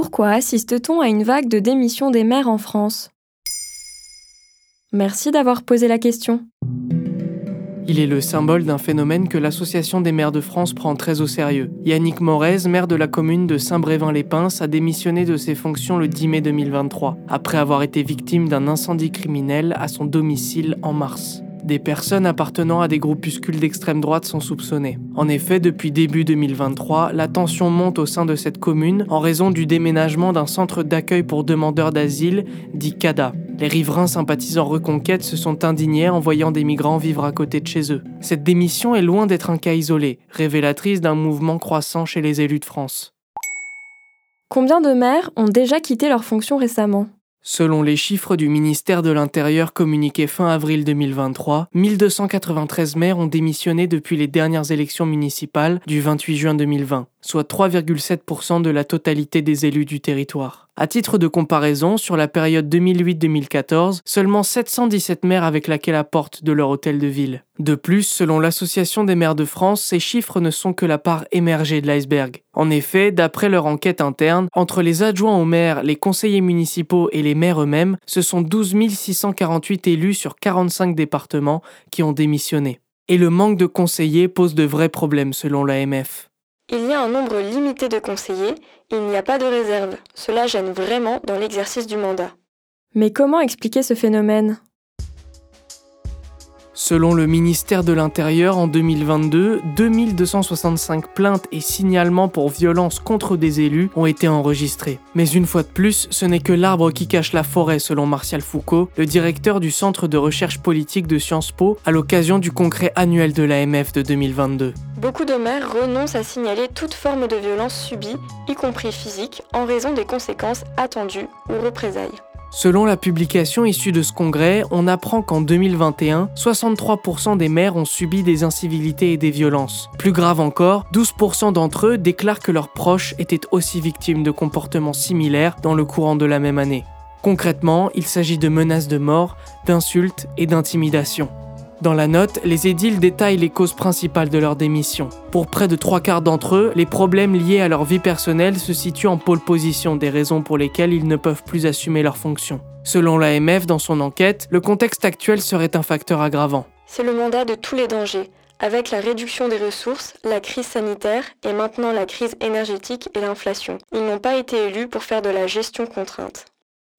Pourquoi assiste-t-on à une vague de démission des maires en France? Merci d'avoir posé la question. Il est le symbole d'un phénomène que l'Association des maires de France prend très au sérieux. Yannick Morez, maire de la commune de Saint-Brévin-les-Pins, a démissionné de ses fonctions le 10 mai 2023, après avoir été victime d'un incendie criminel à son domicile en mars. Des personnes appartenant à des groupuscules d'extrême droite sont soupçonnées. En effet, depuis début 2023, la tension monte au sein de cette commune en raison du déménagement d'un centre d'accueil pour demandeurs d'asile, dit CADA. Les riverains sympathisant Reconquête se sont indignés en voyant des migrants vivre à côté de chez eux. Cette démission est loin d'être un cas isolé, révélatrice d'un mouvement croissant chez les élus de France. Combien de maires ont déjà quitté leurs fonctions récemment? Selon les chiffres du ministère de l'Intérieur communiqués fin avril 2023, 1293 maires ont démissionné depuis les dernières élections municipales du 28 juin 2020, soit 3,7% de la totalité des élus du territoire. À titre de comparaison, sur la période 2008-2014, seulement 717 maires avec laquelle la porte de leur hôtel de ville. De plus, selon l'Association des maires de France, ces chiffres ne sont que la part émergée de l'iceberg. En effet, d'après leur enquête interne, entre les adjoints aux maires, les conseillers municipaux et les maires eux-mêmes, ce sont 12 648 élus sur 45 départements qui ont démissionné. Et le manque de conseillers pose de vrais problèmes selon l'AMF. Il y a un nombre limité de conseillers il n'y a pas de réserve. Cela gêne vraiment dans l'exercice du mandat. Mais comment expliquer ce phénomène? Selon le ministère de l'Intérieur, en 2022, 2265 plaintes et signalements pour violences contre des élus ont été enregistrés. Mais une fois de plus, ce n'est que l'arbre qui cache la forêt, selon Martial Foucault, le directeur du Centre de recherche politique de Sciences Po, à l'occasion du congrès annuel de l'AMF de 2022. Beaucoup de maires renoncent à signaler toute forme de violence subie, y compris physique, en raison des conséquences attendues ou représailles. Selon la publication issue de ce congrès, on apprend qu'en 2021, 63% des maires ont subi des incivilités et des violences. Plus grave encore, 12% d'entre eux déclarent que leurs proches étaient aussi victimes de comportements similaires dans le courant de la même année. Concrètement, il s'agit de menaces de mort, d'insultes et d'intimidations. Dans la note, les édiles détaillent les causes principales de leur démission. Pour près de trois quarts d'entre eux, les problèmes liés à leur vie personnelle se situent en pôle position des raisons pour lesquelles ils ne peuvent plus assumer leurs fonctions. Selon l'AMF, dans son enquête, le contexte actuel serait un facteur aggravant. C'est le mandat de tous les dangers, avec la réduction des ressources, la crise sanitaire et maintenant la crise énergétique et l'inflation. Ils n'ont pas été élus pour faire de la gestion contrainte.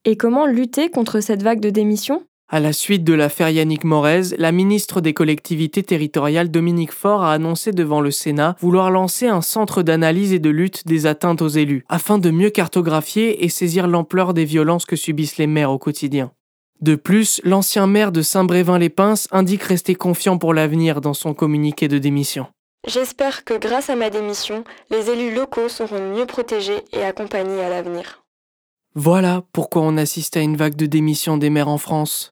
Et comment lutter contre cette vague de démission? À la suite de l'affaire Yannick Morez, la ministre des collectivités territoriales Dominique Faure a annoncé devant le Sénat vouloir lancer un centre d'analyse et de lutte des atteintes aux élus, afin de mieux cartographier et saisir l'ampleur des violences que subissent les maires au quotidien. De plus, l'ancien maire de Saint-Brévin-les-Pins indique rester confiant pour l'avenir dans son communiqué de démission. J'espère que grâce à ma démission, les élus locaux seront mieux protégés et accompagnés à l'avenir. Voilà pourquoi on assiste à une vague de démission des maires en France.